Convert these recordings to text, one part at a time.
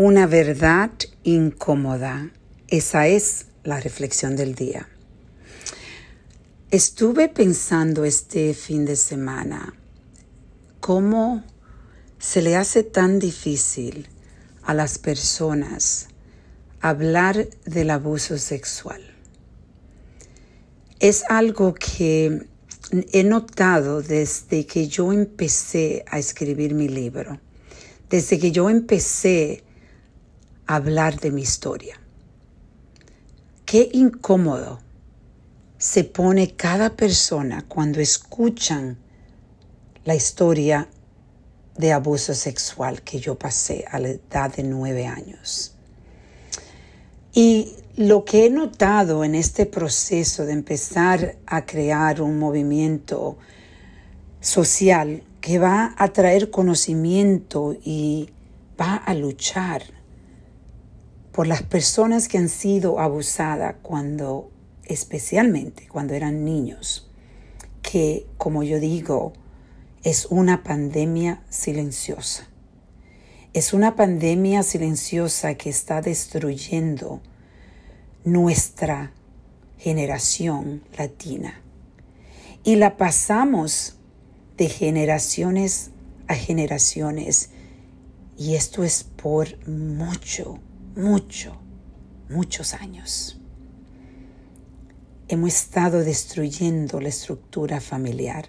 Una verdad incómoda. Esa es la reflexión del día. Estuve pensando este fin de semana cómo se le hace tan difícil a las personas hablar del abuso sexual. Es algo que he notado desde que yo empecé a escribir mi libro, desde que yo empecé hablar de mi historia. Qué incómodo se pone cada persona cuando escuchan la historia de abuso sexual que yo pasé a la edad de nueve años. Y lo que he notado en este proceso de empezar a crear un movimiento social que va a traer conocimiento y va a luchar por las personas que han sido abusadas cuando, especialmente cuando eran niños, que como yo digo, es una pandemia silenciosa. Es una pandemia silenciosa que está destruyendo nuestra generación latina. Y la pasamos de generaciones a generaciones. Y esto es por mucho, mucho, muchos años. Hemos estado destruyendo la estructura familiar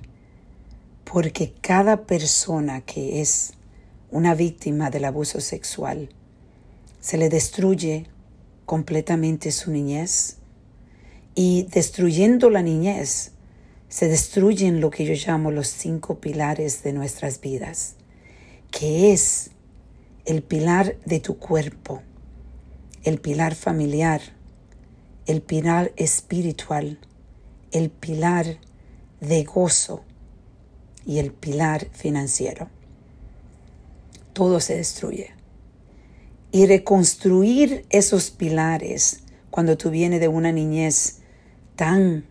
porque cada persona que es una víctima del abuso sexual se le destruye completamente su niñez y destruyendo la niñez se destruyen lo que yo llamo los cinco pilares de nuestras vidas, que es el pilar de tu cuerpo, el pilar familiar, el pilar espiritual, el pilar de gozo y el pilar financiero. Todo se destruye. Y reconstruir esos pilares cuando tú vienes de una niñez tan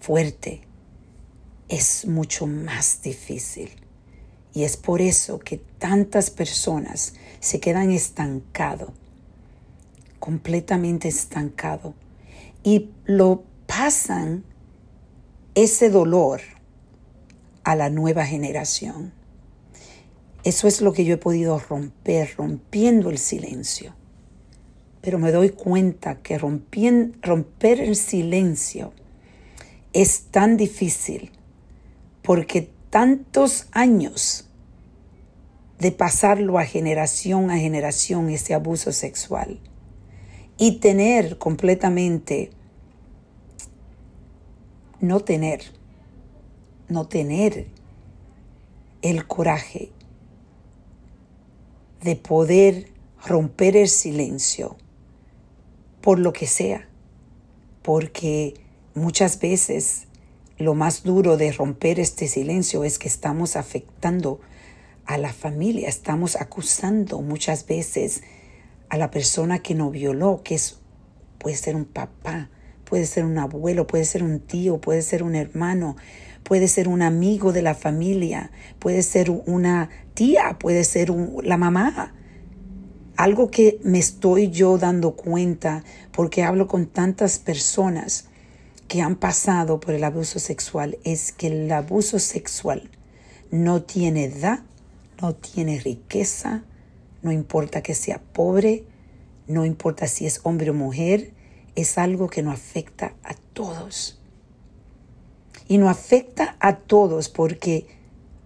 fuerte es mucho más difícil. Y es por eso que tantas personas se quedan estancados completamente estancado y lo pasan ese dolor a la nueva generación. Eso es lo que yo he podido romper, rompiendo el silencio. Pero me doy cuenta que romper el silencio es tan difícil porque tantos años de pasarlo a generación a generación ese abuso sexual y tener completamente, no tener, no tener el coraje de poder romper el silencio por lo que sea, porque muchas veces lo más duro de romper este silencio es que estamos afectando a la familia, estamos acusando muchas veces a la persona que nos violó, que es, puede ser un papá, puede ser un abuelo, puede ser un tío, puede ser un hermano, puede ser un amigo de la familia, puede ser una tía, puede ser la mamá. Algo que me estoy yo dando cuenta porque hablo con tantas personas que han pasado por el abuso sexual es que el abuso sexual no tiene edad, no tiene riqueza, no importa que sea pobre, no importa si es hombre o mujer, es algo que nos afecta a todos. Y nos afecta a todos porque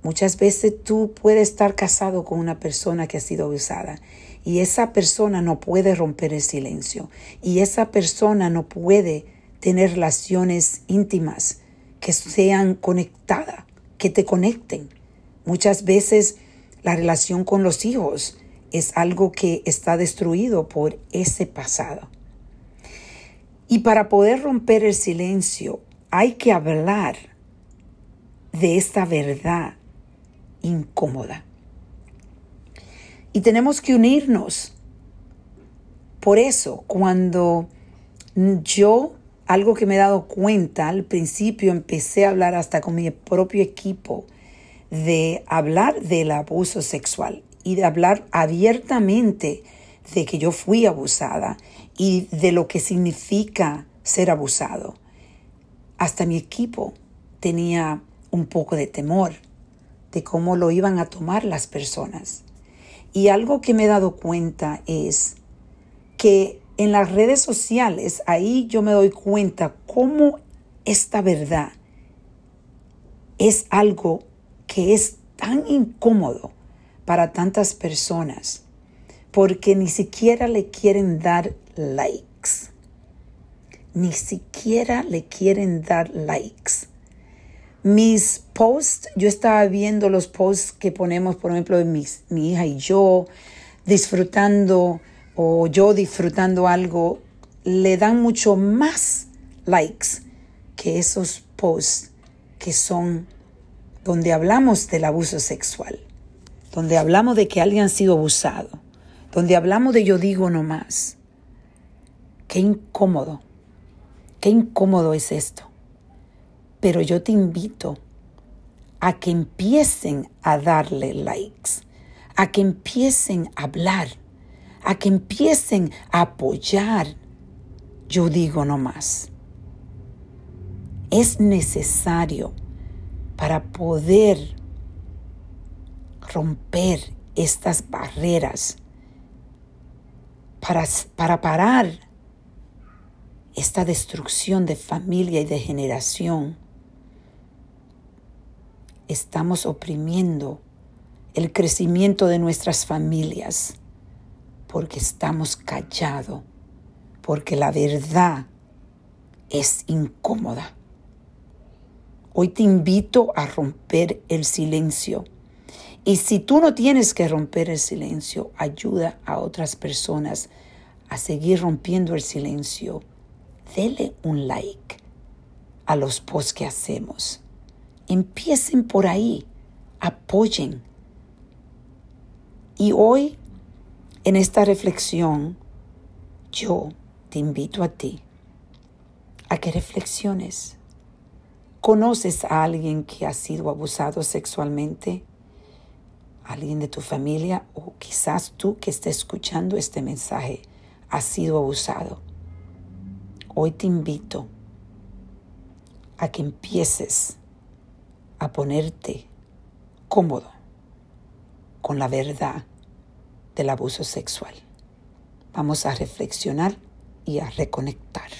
muchas veces tú puedes estar casado con una persona que ha sido abusada y esa persona no puede romper el silencio y esa persona no puede tener relaciones íntimas que sean conectadas, que te conecten. Muchas veces la relación con los hijos es algo que está destruido por ese pasado. Y para poder romper el silencio hay que hablar de esta verdad incómoda. Y tenemos que unirnos. Por eso, cuando yo, algo que me he dado cuenta, al principio empecé a hablar hasta con mi propio equipo de hablar del abuso sexual y de hablar abiertamente de que yo fui abusada y de lo que significa ser abusado. Hasta mi equipo tenía un poco de temor de cómo lo iban a tomar las personas. Y algo que me he dado cuenta es que en las redes sociales, ahí yo me doy cuenta cómo esta verdad es algo que es tan incómodo para tantas personas porque ni siquiera le quieren dar likes. Ni siquiera le quieren dar likes. Mis posts, yo estaba viendo los posts que ponemos, por ejemplo, de mis, mi hija y yo, disfrutando o yo disfrutando algo, le dan mucho más likes que esos posts que son donde hablamos del abuso sexual, donde hablamos de que alguien ha sido abusado, donde hablamos de yo digo no más. Qué incómodo, qué incómodo es esto. Pero yo te invito a que empiecen a darle likes, a que empiecen a hablar, a que empiecen a apoyar. Yo digo no más. Es necesario para poder romper estas barreras, para, para parar esta destrucción de familia y de generación. Estamos oprimiendo el crecimiento de nuestras familias porque estamos callados, porque la verdad es incómoda. Hoy te invito a romper el silencio. Y si tú no tienes que romper el silencio, ayuda a otras personas a seguir rompiendo el silencio. Dele un like a los posts que hacemos. Empiecen por ahí, apoyen. Y hoy, en esta reflexión, yo te invito a ti a que reflexiones ¿Conoces a alguien que ha sido abusado sexualmente? ¿Alguien de tu familia? O quizás tú que estés escuchando este mensaje has sido abusado. Hoy te invito a que empieces a ponerte cómodo con la verdad del abuso sexual. Vamos a reflexionar y a reconectar.